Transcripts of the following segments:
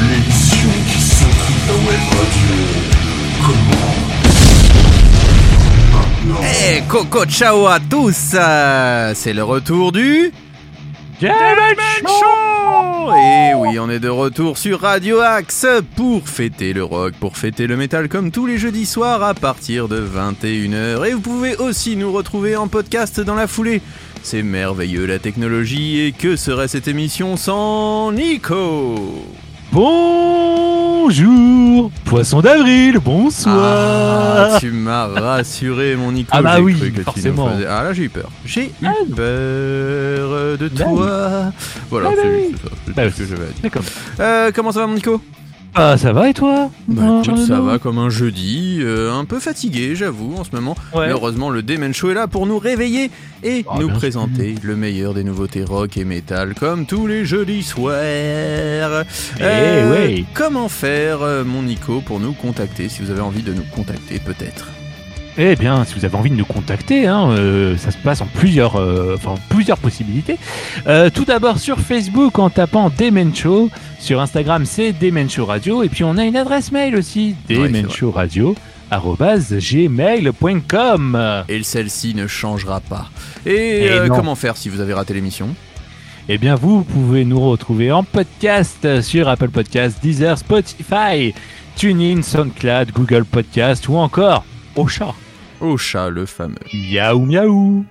L'émission qui sacrifie la web radio. Comment Maintenant. Eh, Coco ciao à tous euh, C'est le retour du... Show Et oui, on est de retour sur Radio Axe pour fêter le rock, pour fêter le métal comme tous les jeudis soirs à partir de 21h. Et vous pouvez aussi nous retrouver en podcast dans la foulée. C'est merveilleux la technologie et que serait cette émission sans Nico? Bonjour Poisson d'avril, bonsoir Ah, tu m'as rassuré, mon Nico. Ah bah J'ai oui, cru que tu nous forcément. faisais- Ah là, j'ai eu peur. J'ai eu Ah, peur de Bah toi. Voilà, Ah bah c'est juste ça. Bah ce que j'avais à dire. D'accord. Euh, comment ça va, mon Nico? Ah, ça va et toi Bah écoute, ça va comme un jeudi. euh, un peu fatigué, j'avoue, en ce moment. Ouais. Mais heureusement, le Demen Show est là pour nous réveiller et Ah, nous bien présenter le meilleur des nouveautés rock et métal, comme tous les jeudis soirs. Eh ouais. Comment faire, euh, mon Nico, pour nous contacter, si vous avez envie de nous contacter, peut-être? Eh bien, si vous avez envie de nous contacter, hein, euh, ça se passe en plusieurs, euh, enfin, plusieurs possibilités. Euh, tout d'abord sur Facebook en tapant Demen Show. Sur Instagram, c'est Demen Show Radio. Et puis on a une adresse mail aussi, Ouais, c'est Demen Show Radio gmail.com Et celle-ci ne changera pas. Et, comment faire si vous avez raté l'émission? Eh bien, vous pouvez nous retrouver en podcast sur Apple Podcast, Deezer, Spotify, TuneIn, SoundCloud, Google Podcast ou encore au chat. Au chat, le fameux. Miaou miaou.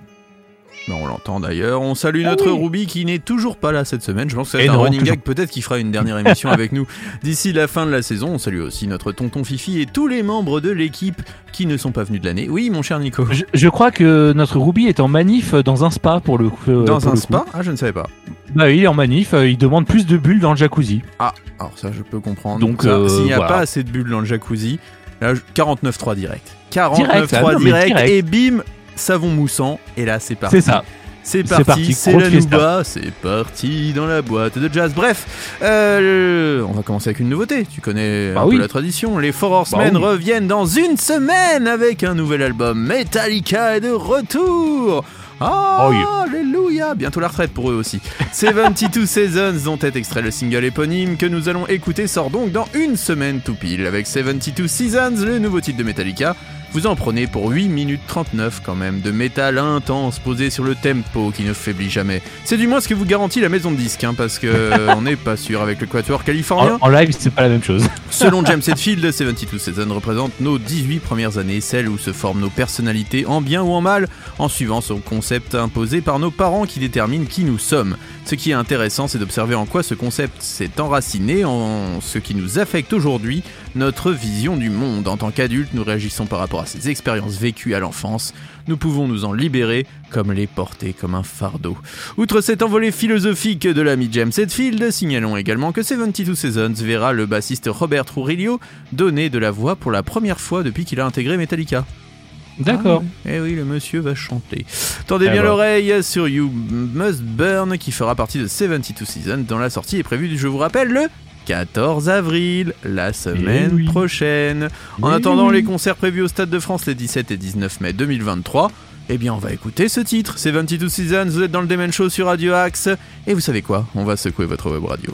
On l'entend d'ailleurs. On salue Ah notre oui. Ruby qui n'est toujours pas là cette semaine. Je pense que c'est un non, running toujours. gag. Peut-être qu'il fera une dernière émission avec nous d'ici la fin de la saison. On salue aussi notre tonton Fifi et tous les membres de l'équipe qui ne sont pas venus de l'année. Oui, mon cher Nico. Je, je crois que notre Ruby est en manif dans un spa pour le coup. euh, Dans un spa coup. Ah, je ne savais pas. Bah oui, il est en manif. euh, Il demande plus de bulles dans le jacuzzi. Ah, alors ça, je peux comprendre. Donc, euh, s'il n'y a voilà. pas assez de bulles dans le jacuzzi, 49.3 direct. 49.3 Direct, ah direct, et bim, savon moussant. Et là, c'est parti. C'est ça. C'est C'est parti, c'est la nouba, c'est parti dans la boîte de jazz. Bref, euh, on va commencer avec une nouveauté. Tu connais Bah un oui. peu la tradition. Les Four Horsemen Bah oui. reviennent dans une semaine avec un nouvel album. Metallica est de retour. Ah, Oh yeah. Alléluia Bientôt la retraite pour eux aussi. 72 Seasons, dont est extrait le single éponyme que nous allons écouter, sort donc dans une semaine tout pile. Avec 72 Seasons, le nouveau titre de Metallica, vous en prenez pour 8 minutes 39 quand même, de métal intense posé sur le tempo qui ne faiblit jamais. C'est du moins ce que vous garantit la maison de disque, hein, parce que on n'est pas sûr avec le quatuor californien. En, en live, c'est pas la même chose. Selon James Hetfield, 72 Seasons représente nos 18 premières années, celles où se forment nos personnalités en bien ou en mal, en suivant son concept imposé par nos parents qui déterminent qui nous sommes. Ce qui est intéressant, c'est d'observer en quoi ce concept s'est enraciné, en ce qui nous affecte aujourd'hui, notre vision du monde. En tant qu'adultes, nous réagissons par rapport à ces expériences vécues à l'enfance. Nous pouvons nous en libérer comme les porter comme un fardeau. Outre cette envolée philosophique de l'ami James Hetfield, signalons également que 72 Seasons verra le bassiste Robert Trujillo donner de la voix pour la première fois depuis qu'il a intégré Metallica. D'accord. Ah, eh oui, le monsieur va chanter. Tendez Eh bien ben. l'oreille sur You Must Burn qui fera partie de 72 Seasons dont la sortie est prévue, je vous rappelle, le 14 avril, la semaine Eh oui. prochaine. En Eh attendant les concerts prévus au Stade de France les 17 et 19 mai 2023, eh bien on va écouter ce titre. C'est 22 Seasons, vous êtes dans le Demen Show sur Radio Axe. Et vous savez quoi? On va secouer votre web radio.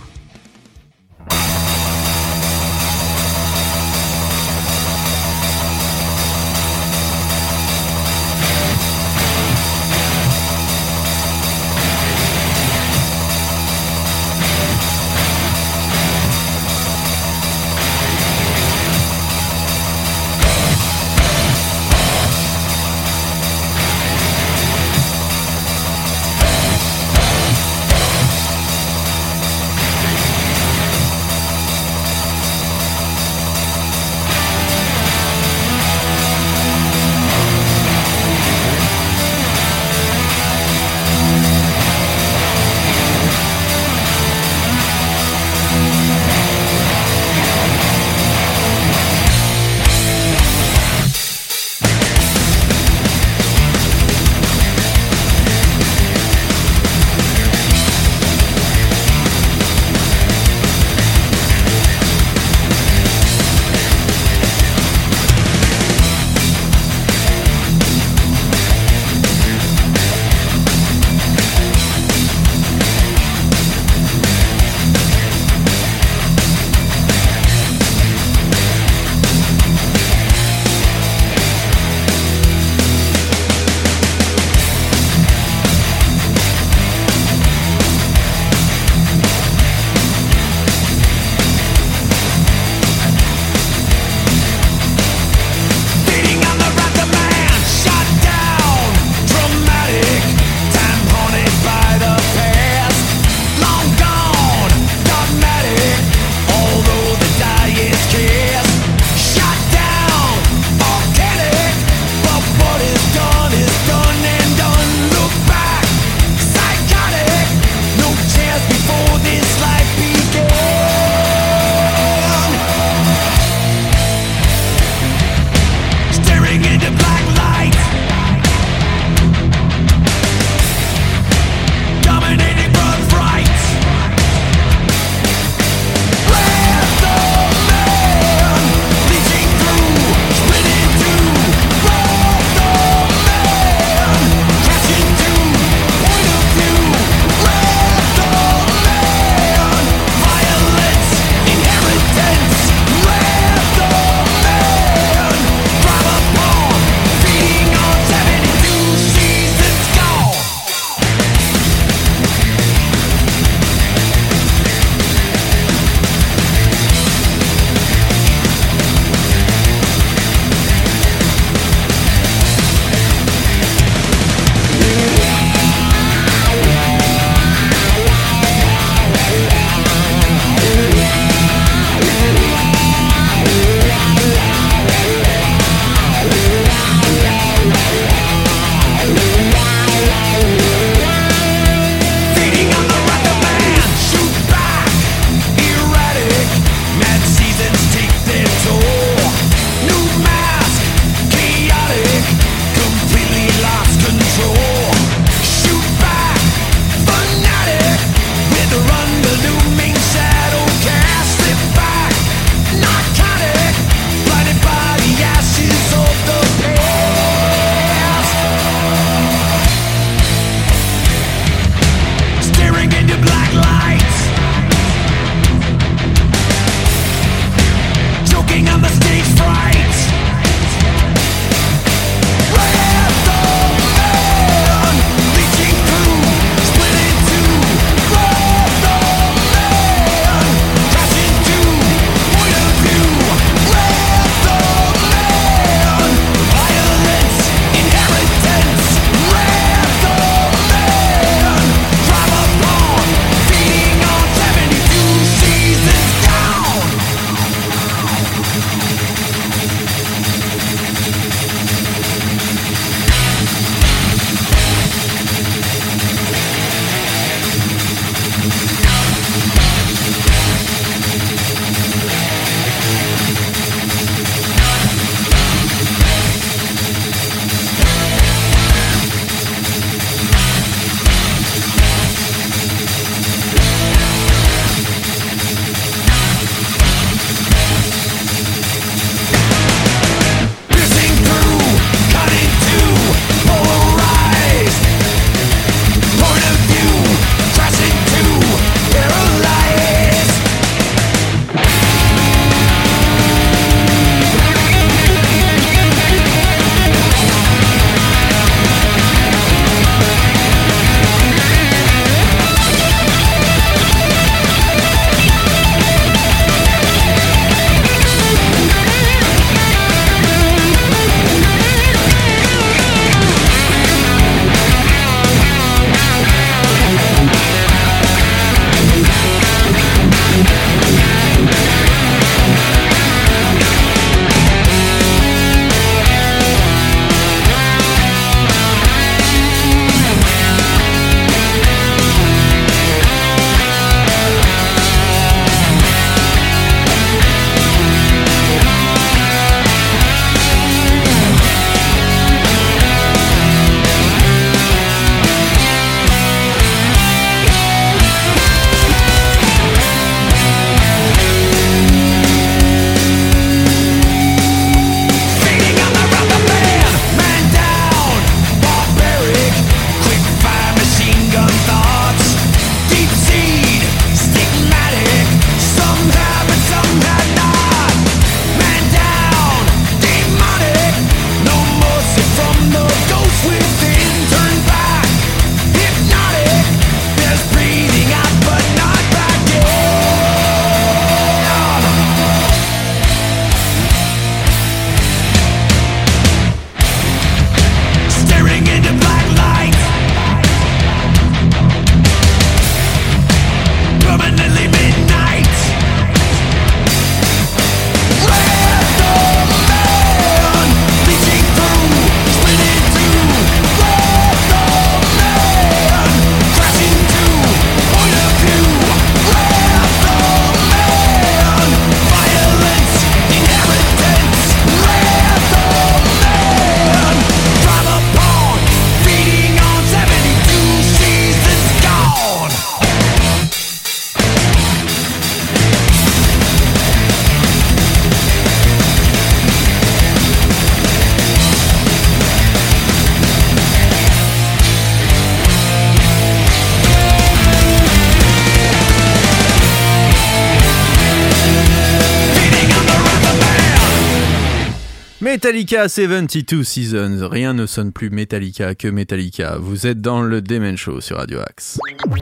Metallica 72 Seasons. Rien ne sonne plus Metallica que Metallica. Vous êtes dans le Demen Show sur Radio Axe. Toutes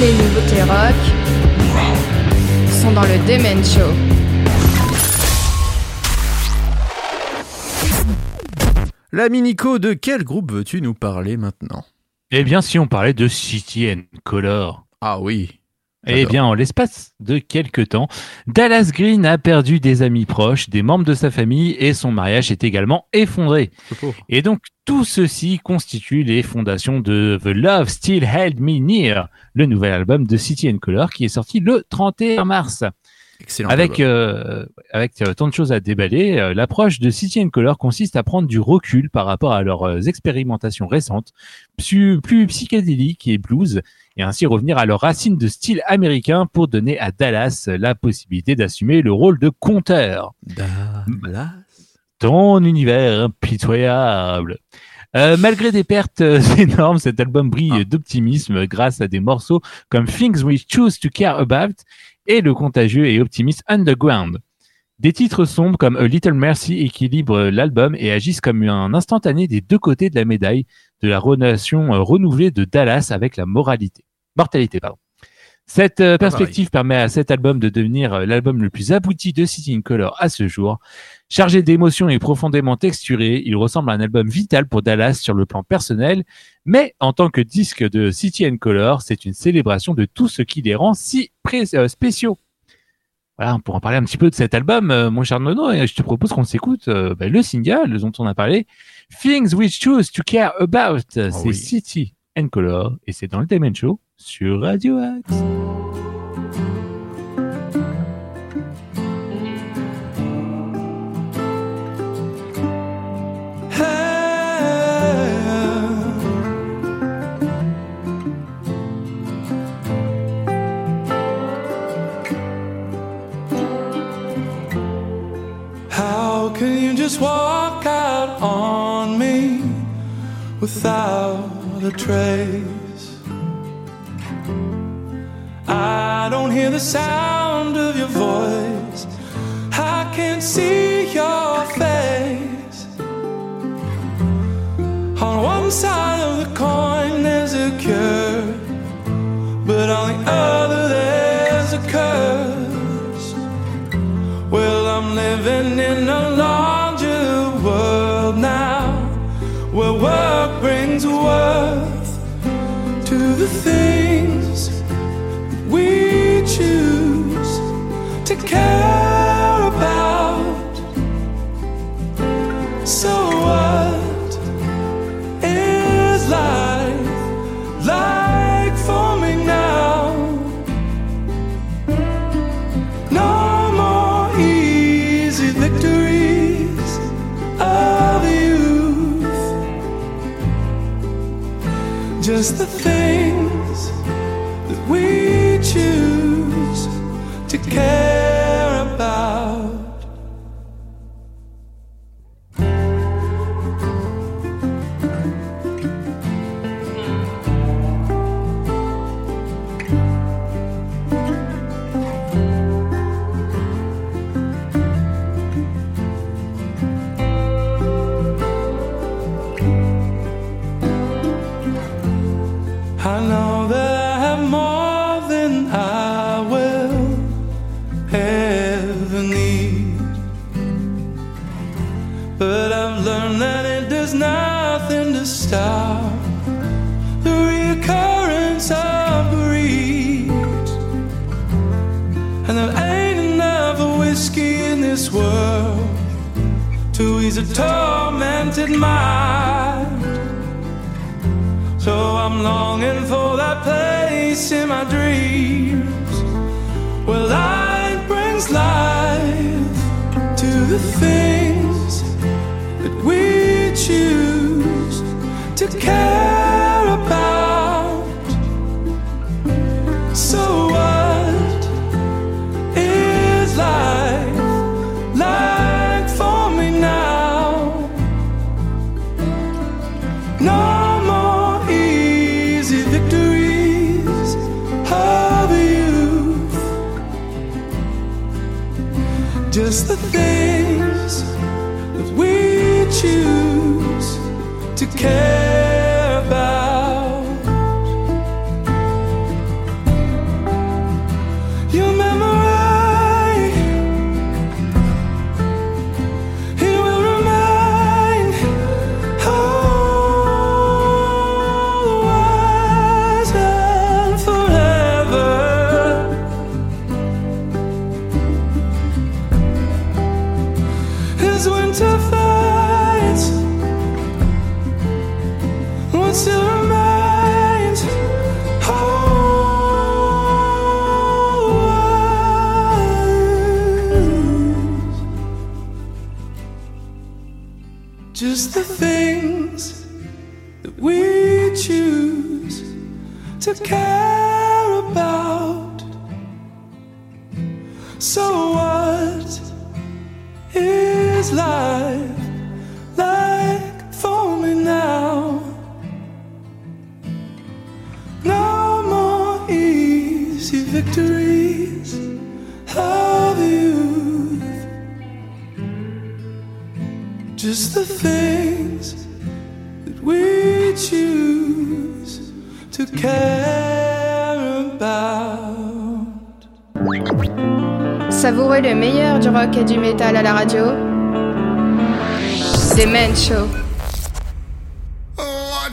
les nouveautés rock sont dans le Demen Show. La Nico, de quel groupe veux-tu nous parler maintenant? Eh bien, si on parlait de City and Color. Ah oui. Eh bien, en l'espace de quelques temps, Dallas Green a perdu des amis proches, des membres de sa famille et son mariage est également effondré. Et donc, tout ceci constitue les fondations de The Love Still Held Me Near, le nouvel album de City and Color qui est sorti le 31 mars. Excellent. Avec, euh, avec euh, tant de choses à déballer, euh, l'approche de City and Color consiste à prendre du recul par rapport à leurs euh, expérimentations récentes, plus, plus psychédéliques et blues, et ainsi revenir à leurs racines de style américain pour donner à Dallas la possibilité d'assumer le rôle de conteur. Dallas. Ton univers impitoyable. Euh, malgré des pertes énormes, cet album brille Ah. d'optimisme grâce à des morceaux comme Things We Choose to Care About et le contagieux et optimiste Underground. Des titres sombres comme A Little Mercy équilibrent l'album et agissent comme un instantané des deux côtés de la médaille de la relation euh, renouvelée de Dallas avec la moralité. Mortalité, pardon. Cette euh, perspective permet à cet album de devenir euh, l'album le plus abouti de City in Color à ce jour. Chargé d'émotions et profondément texturé, il ressemble à un album vital pour Dallas sur le plan personnel, mais en tant que disque de City and Color, c'est une célébration de tout ce qui les rend si euh, spéciaux. Voilà, pour en parler un petit peu de cet album, euh, mon cher Nono, et je te propose qu'on s'écoute euh, bah, le single dont on a parlé, Things We Choose to Care About. c'est oui. City and Color, et c'est dans le Diamond Show sur Radio Axe. Without a trace? I don't hear the sound I know that I have more than I will ever need. But I've learned that it does nothing to stop the reoccurrence of greed. And there ain't enough whiskey in this world to ease a tormented mind. So I'm longing for that place in my dreams where light brings life to the things that we choose to care thing Oh, just the things that we choose to care about. So, what is life? days of youth. Just the things that we choose to care about. Savourez le meilleur du rock et du métal à la radio. The Man Show. Oh,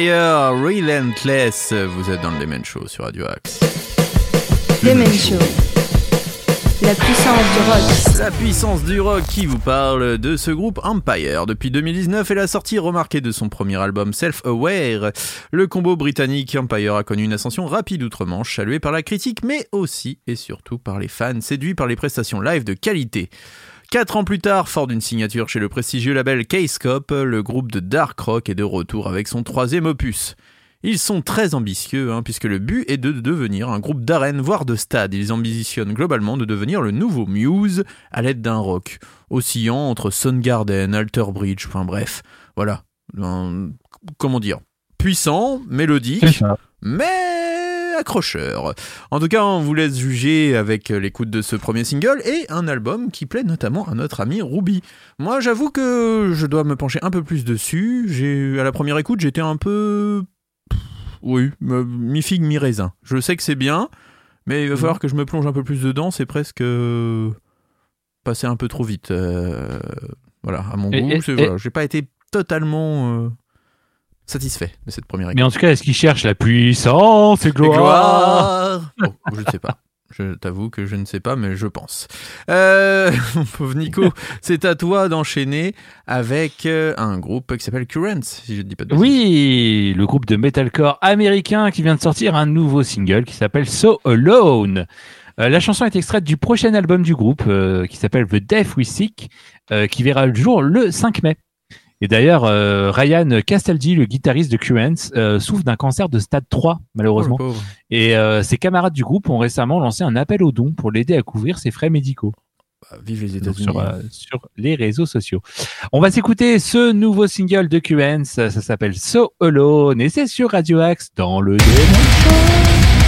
Empire Relentless. Vous êtes dans le Demen Show sur Radio Axe. Demen Show. La puissance du rock. La puissance du rock qui vous parle de ce groupe Empire. Depuis 2019 et la sortie remarquée de son premier album Self-Aware, le combo britannique Empire a connu une ascension rapide outre-Manche, saluée par la critique, mais aussi et surtout par les fans, séduits par les prestations live de qualité. Quatre ans plus tard, fort d'une signature chez le prestigieux label K-Scope, le groupe de dark rock est de retour avec son troisième opus. Ils sont très ambitieux, hein, puisque le but est de devenir un groupe d'arène, voire de stade. Ils ambitionnent globalement de devenir le nouveau Muse à l'aide d'un rock, oscillant entre Soundgarden, Alter Bridge, enfin bref, voilà. Un- comment dire Puissant, mélodique, mais accrocheur. En tout cas, on vous laisse juger avec l'écoute de ce premier single et un album qui plaît notamment à notre ami Ruby. Moi, j'avoue que je dois me pencher un peu plus dessus. J'ai à la première écoute, j'étais un peu oui, me- mi-figue, mi-raisin. Je sais que c'est bien, mais il va falloir que je me plonge un peu plus dedans, c'est presque passer un peu trop vite. euh, voilà, à mon Et- goût, et- c'est- et- voilà, j'ai pas été totalement euh, satisfait de cette première écoute. Mais en tout cas, est-ce qu'ils cherchent la puissance et gloire, Je ne sais pas. Je t'avoue que je ne sais pas, mais je pense. Euh, mon pauvre Nico, c'est à toi d'enchaîner avec euh, un groupe qui s'appelle Currents, si je ne dis pas de bêtises. Oui, le groupe de metalcore américain qui vient de sortir un nouveau single qui s'appelle So Alone. Euh, la chanson est extraite du prochain album du groupe euh, qui s'appelle The Death We Seek, qui verra le jour le 5 mai. Et d'ailleurs, euh, Ryan Castaldi, le guitariste de Currents, euh, souffre d'un cancer de stade 3, malheureusement. Oh. Et euh, ses camarades du groupe ont récemment lancé un appel aux dons pour l'aider à couvrir ses frais médicaux. Bah, vive les États-Unis. sur, euh, sur les réseaux sociaux. On va s'écouter ce nouveau single de QN, ça, s'appelle So Alone et c'est sur Radio Axe dans le Demon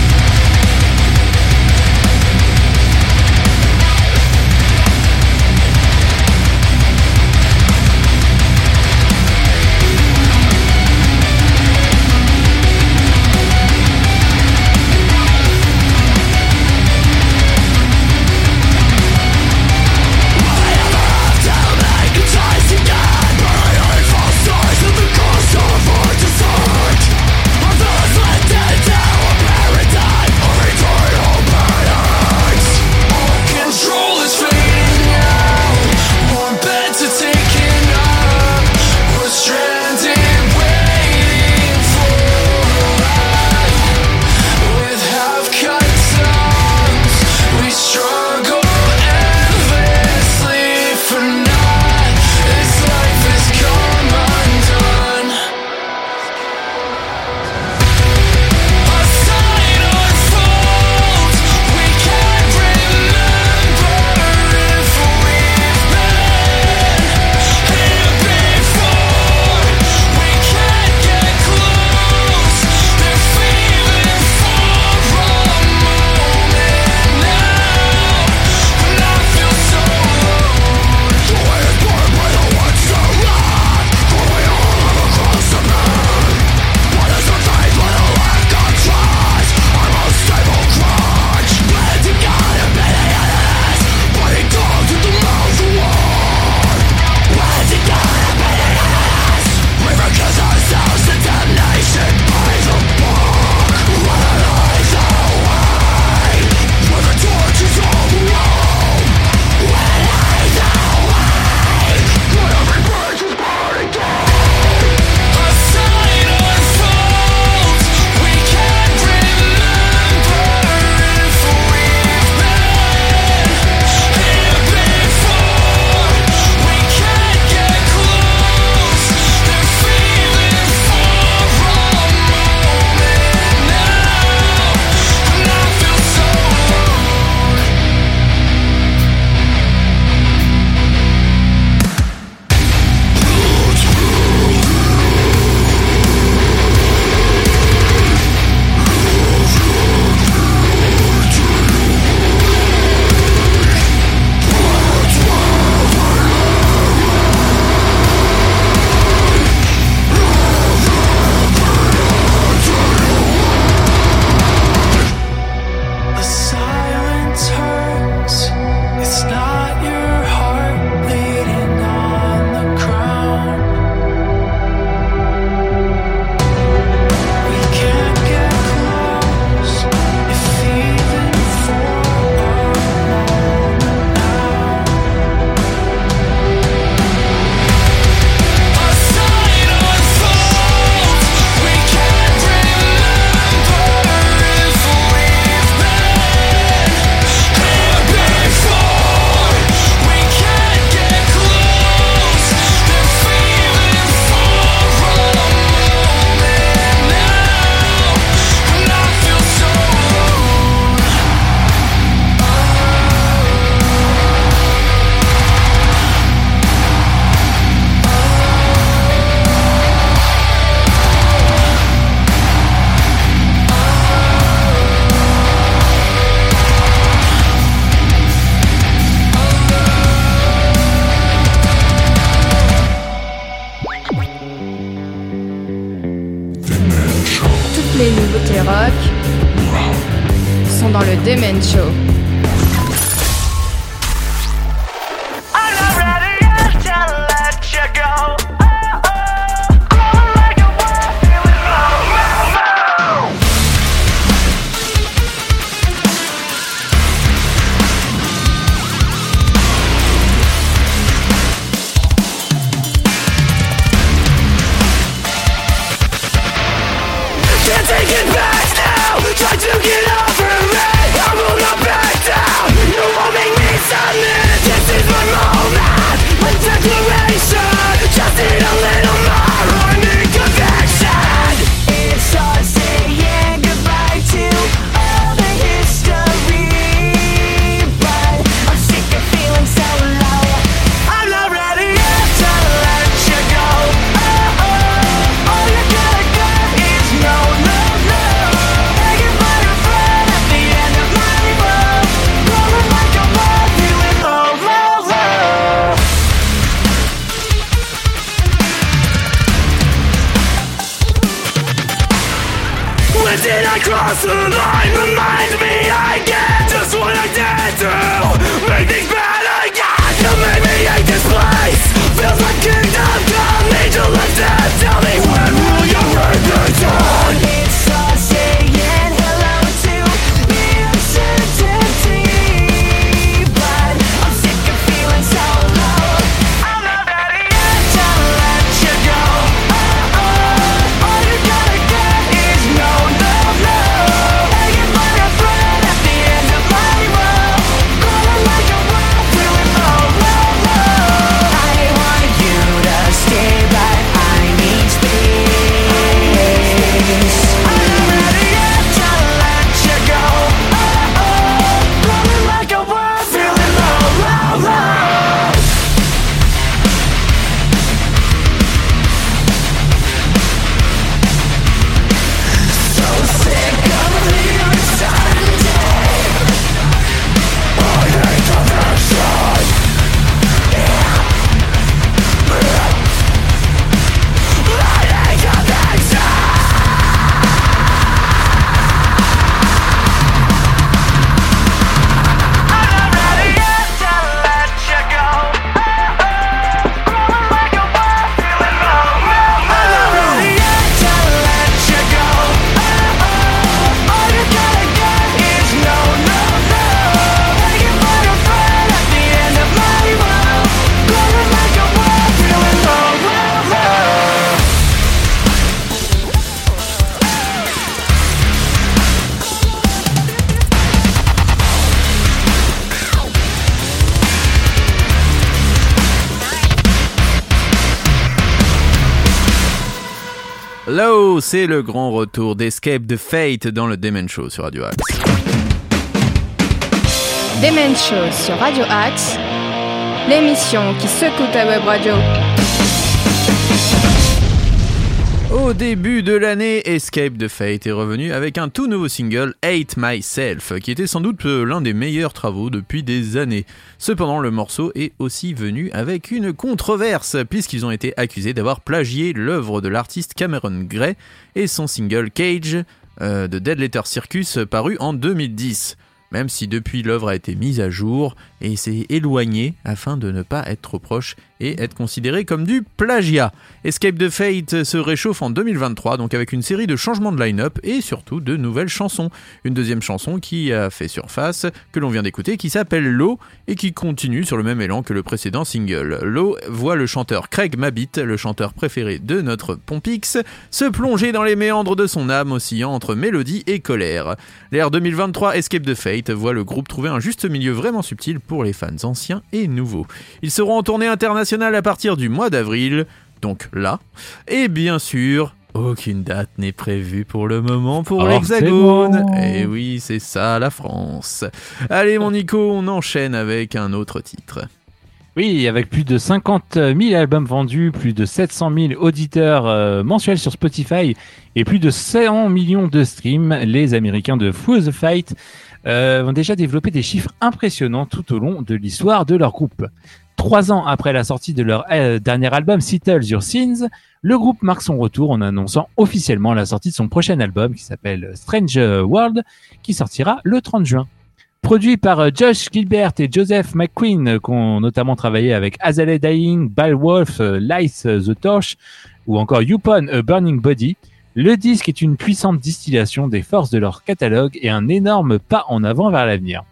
did I cross the line? Remind me again Just what I did to Make things bad again You made me hate this place Feels like kingdom come Angel of death Tell me when C'est le grand retour d'Escape the Fate dans le Demen Show sur Radio Axe. Demen Show sur Radio Axe, l'émission qui secoue ta web radio. Au début de l'année, Escape the Fate est revenu avec un tout nouveau single, Hate Myself, qui était sans doute euh, l'un des meilleurs travaux depuis des années. Cependant, le morceau est aussi venu avec une controverse, puisqu'ils ont été accusés d'avoir plagié l'œuvre de l'artiste Cameron Gray et son single Cage euh, de Dead Letter Circus paru en 2010. Même si depuis l'œuvre a été mise à jour et s'est éloignée afin de ne pas être trop proche être considéré comme du plagiat. Escape the Fate se réchauffe en 2023, donc avec une série de changements de line-up et surtout de nouvelles chansons. Une deuxième chanson qui a fait surface, que l'on vient d'écouter, qui s'appelle Low et qui continue sur le même élan que le précédent single. Low voit le chanteur Craig Mabbitt, le chanteur préféré de notre Pompix, se plonger dans les méandres de son âme oscillant entre mélodie et colère. L'ère 2023 Escape the Fate voit le groupe trouver un juste milieu vraiment subtil pour les fans anciens et nouveaux. Ils seront en tournée internationale à partir du mois d'avril, donc là, et bien sûr, aucune date n'est prévue pour le moment pour l'Hexagone. Forcément. Et oui, c'est ça, la France. Allez, mon Nico, on enchaîne avec un autre titre. Oui, avec plus de 50 000 albums vendus, plus de 700 000 auditeurs euh, mensuels sur Spotify et plus de 100 millions de streams, les Américains de Foo the Fight euh, ont déjà développé des chiffres impressionnants tout au long de l'histoire de leur groupe. Trois ans après la sortie de leur euh, dernier album Settle Your Sins, le groupe marque son retour en annonçant officiellement la sortie de son prochain album qui s'appelle Strange World, qui sortira le 30 juin. Produit par euh, Josh Gilbert et Joseph McQueen, euh, qui ont notamment travaillé avec Azalea Dying, Beowulf, Lice the Torch ou encore Yupon A Burning Body, le disque est une puissante distillation des forces de leur catalogue et un énorme pas en avant vers l'avenir.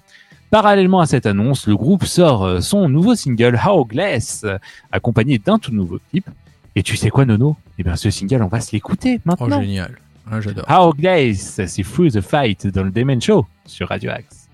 Parallèlement à cette annonce, le groupe sort euh, son nouveau single How Hourglass, accompagné d'un tout nouveau clip. Et tu sais quoi, Nono? Eh bien, ce single, on va se l'écouter oh, maintenant. Oh, génial. Ah, j'adore. Hourglass, c'est Through the Fight dans le Demen Show sur Radio Axe.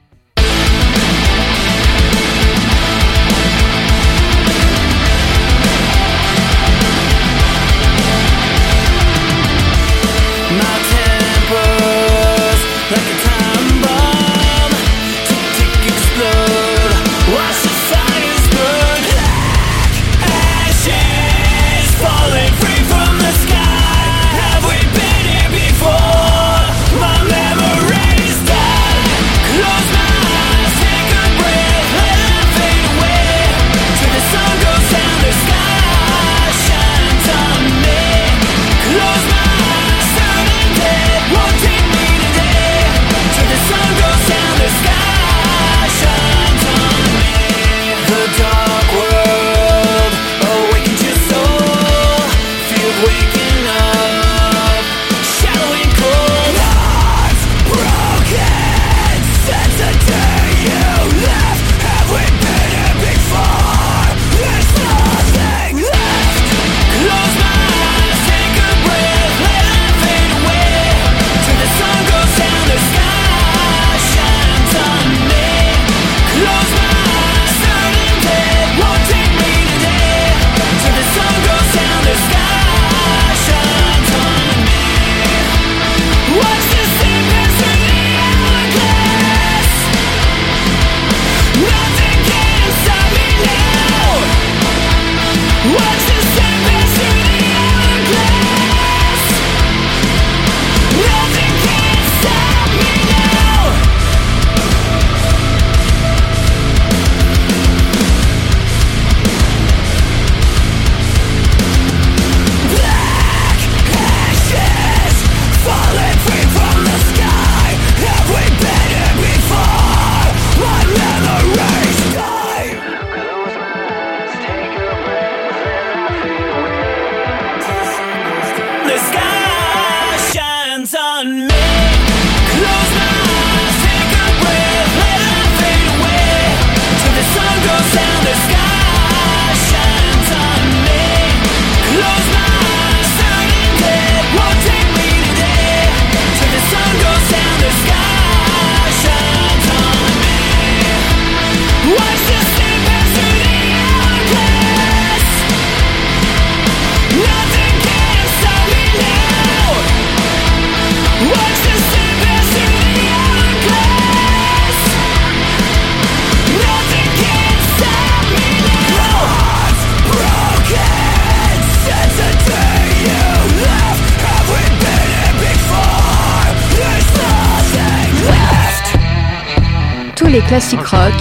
les classiques rock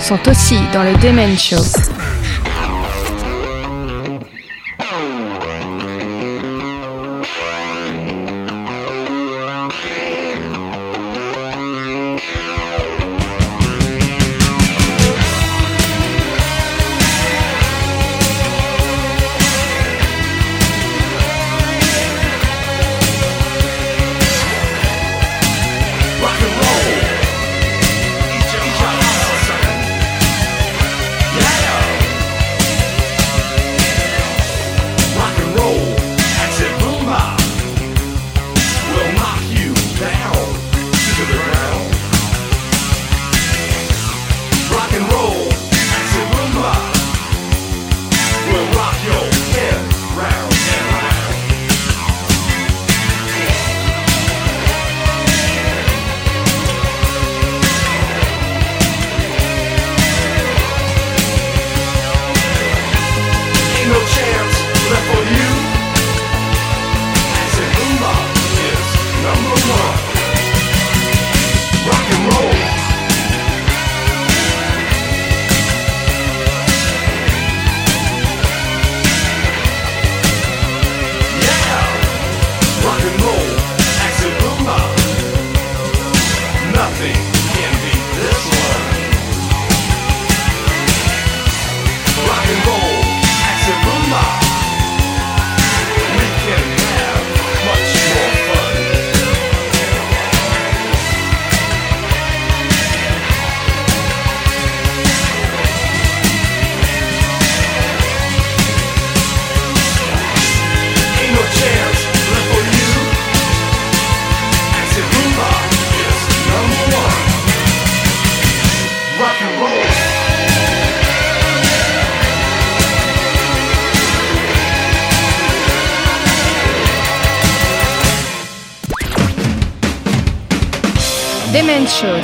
sont aussi dans le Demen Show.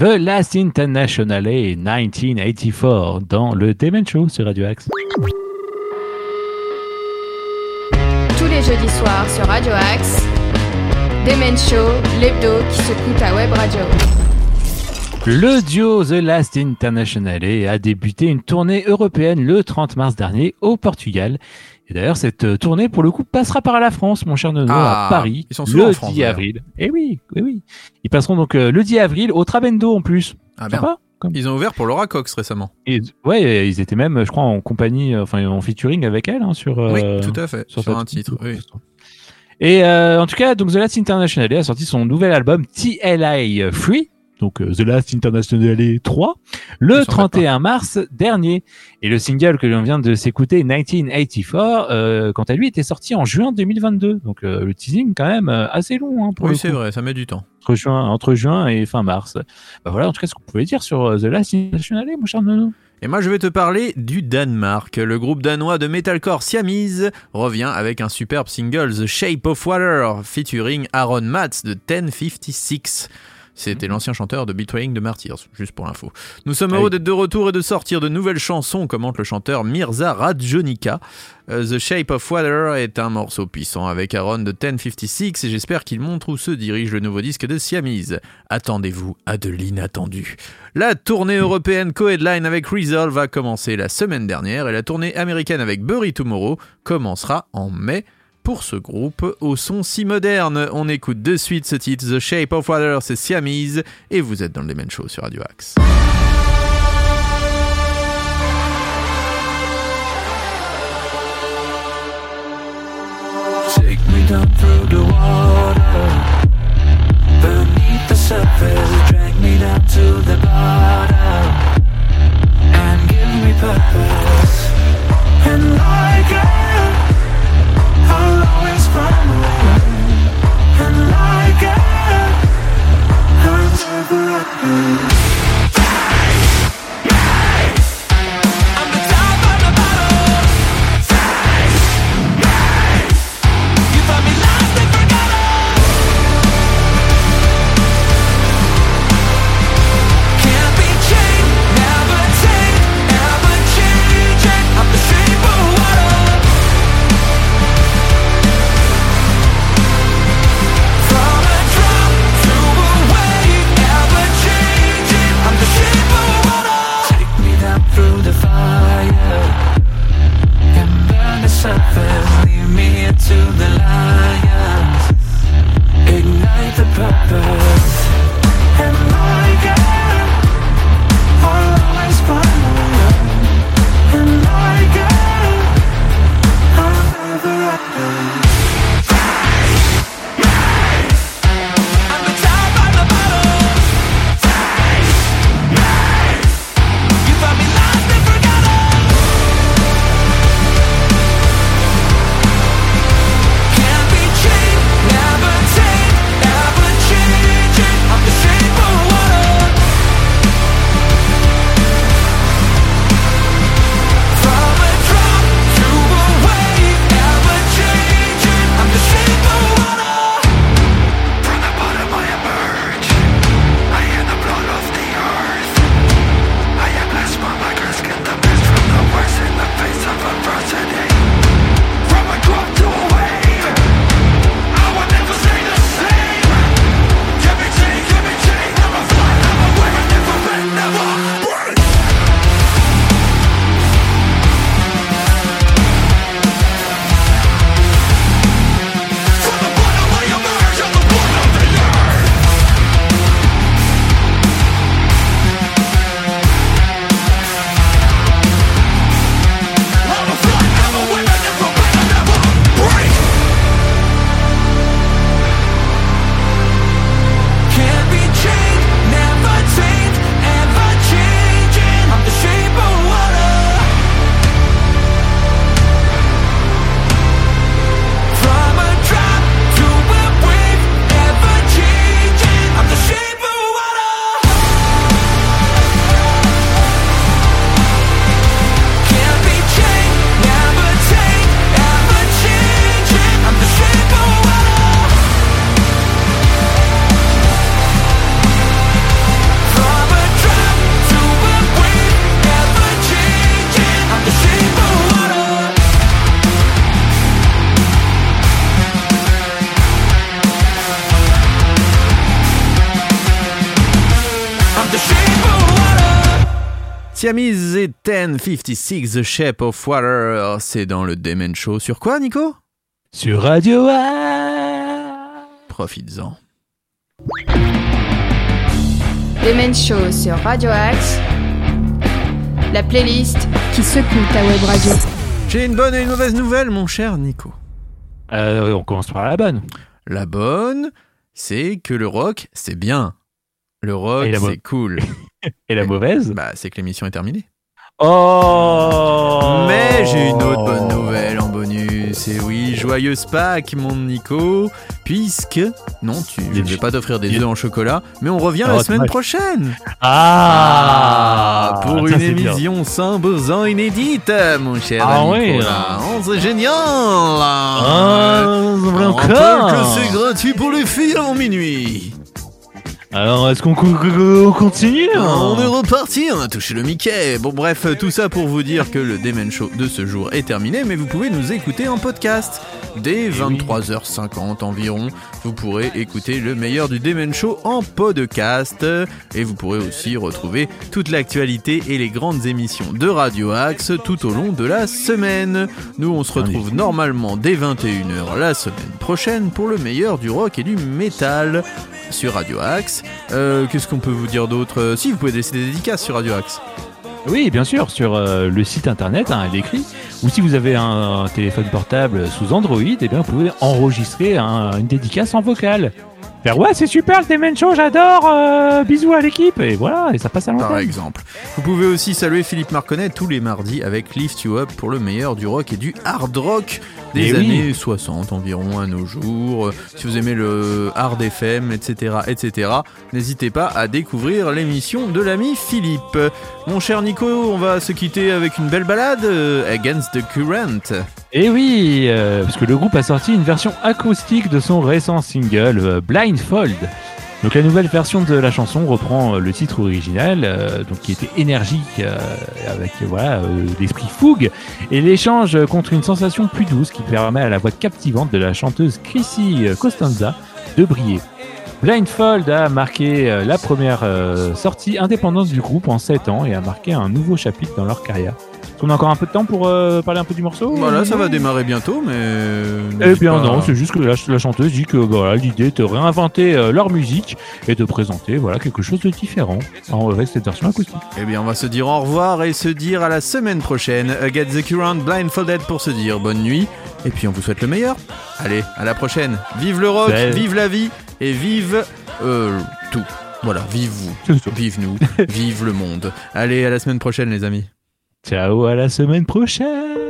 The Last International et 1984 dans le Demen Show sur Radio Axe. Tous les jeudis soirs sur Radio Axe. Demen Show, l'hebdo qui se à Web Radio. Le duo The Last International a débuté une tournée européenne le 30 mars dernier au Portugal. Et d'ailleurs, cette tournée, pour le coup, passera par la France, mon cher Nono, à ah, Paris, ils sont le 10 avril. Eh oui, oui, oui. Ils passeront donc euh, le 10 avril au Trabendo en plus. Ah, Sympa. Ils ont ouvert pour Laura Cox récemment. Et, ouais, ils étaient même, je crois, en compagnie, euh, enfin, en featuring avec elle hein, sur. Euh, oui, tout à fait, sur, un titre. Et euh, en tout cas, donc The Last International a sorti son nouvel album TLI Free, donc euh, The Last International 3, le Ils s'en 31 mars dernier. Et le single que l'on vient de s'écouter, 1984, euh, quant à lui, était sorti en juin 2022. Donc euh, le teasing quand même euh, assez long hein, pour Oui, c'est vrai, ça met du temps. Entre juin, entre juin et fin mars. Bah voilà, en tout cas, ce qu'on pouvait dire sur euh, The Last International, mon cher Nono. Et moi, je vais te parler du Danemark. Le groupe danois de metalcore Siamese revient avec un superbe single, The Shape of Water, featuring Aaron Matz de 1056. C'était l'ancien chanteur de Betraying the Martyrs, juste pour l'info. Nous sommes Ah heureux d'être de retour et de sortir de nouvelles chansons, commente le chanteur Mirza Radjonika. Euh, The Shape of Water est un morceau puissant avec Aaron de 1056 et j'espère qu'il montre où se dirige le nouveau disque de Siamese. Attendez-vous à de l'inattendu. La tournée européenne co-headline avec Resolve a commencé la semaine dernière et la tournée américaine avec Bury Tomorrow commencera en mai. Pour ce groupe au son si moderne, on écoute de suite ce titre The Shape of Water, c'est Siamese et vous êtes dans le Demen Show sur Radio Axe. Take me down through the water. Beneath the surface Drag me down to the bottom. And give me purpose. And like forever. birth Siamese et 1056 The Shape of Water, c'est dans le Demen Show. Sur quoi, Nico? Sur Radio Axe. Profites-en. Demen Show sur Radio Axe. La playlist qui secoue ta web radio. J'ai une bonne et une mauvaise nouvelle, mon cher Nico. Euh, on commence par la bonne. La bonne, c'est que le rock, c'est bien. Le rock, c'est cool. Et la mauvaise? Bah, c'est que l'émission est terminée. Oh Mais j'ai une autre bonne nouvelle en bonus. Et oui, joyeuse Pâques, mon Nico. Puisque, non, tu, je ne vais pas t'offrir des œufs en chocolat, mais on revient la Oh, semaine prochaine. Ah, pour ça, une émission 100% inédite, mon cher Ah oui. Oh, c'est génial. Ah, On que c'est gratuit pour les filles avant minuit. Alors, est-ce qu'on co- co- on continue hein On est reparti, on a touché le Mickey. Bon bref, tout ça pour vous dire que le Demen Show de ce jour est terminé, mais vous pouvez nous écouter en podcast. Dès 23h50 environ, vous pourrez écouter le meilleur du Demen Show en podcast. Et vous pourrez aussi retrouver toute l'actualité et les grandes émissions de Radio Axe tout au long de la semaine. Nous, on se retrouve normalement dès 21h la semaine prochaine pour le meilleur du rock et du métal sur Radio Axe. Euh, Qu'est-ce qu'on peut vous dire d'autre? Euh, Si, vous pouvez laisser des dédicaces sur Radio Axe. Oui, bien sûr, sur euh, le site internet, hein, elle est écrit. Ou si vous avez un, téléphone portable sous Android, eh bien, vous pouvez enregistrer un- une dédicace en vocal. Faire ouais, c'est super le Show, j'adore, euh, bisous à l'équipe, et voilà, et ça passe à par l'antenne. exemple. Vous pouvez aussi saluer Philippe Marconnet tous les mardis avec Lift You Up pour le meilleur du rock et du hard rock des Eh oui. années 60 environ à nos jours. Si vous aimez le hard FM, etc., etc., n'hésitez pas à découvrir l'émission de l'ami Philippe. Mon cher Nico, on va se quitter avec une belle balade, euh, Against the Current. Et oui, euh, parce que le groupe a sorti une version acoustique de son récent single euh, Blindfold. Donc la nouvelle version de la chanson reprend euh, le titre original, euh, donc qui était énergique, euh, avec voilà l'esprit fougue, et l'échange contre une sensation plus douce qui permet à la voix captivante de la chanteuse Chrissy Costanza de briller. Blindfold a marqué la première sortie indépendante du groupe en 7 ans et a marqué un nouveau chapitre dans leur carrière. Est-ce qu'on a encore un peu de temps pour euh, parler un peu du morceau Voilà, ça Non va démarrer bientôt, mais... eh n'hésite bien pas- non, c'est juste que la, la chanteuse dit que bah, voilà, l'idée est de réinventer euh, leur musique et de présenter voilà quelque chose de différent en- avec cette version acoustique. Eh bien, on va se dire au revoir et se dire à la semaine prochaine. Get the Current Blindfolded pour se dire bonne nuit. Et puis, on vous souhaite le meilleur. Allez, à la prochaine. Vive le rock, vive la vie et vive euh, tout. Voilà, vive vous, vive nous, vive le monde. Allez, à la semaine prochaine, les amis. Ciao, à la semaine prochaine.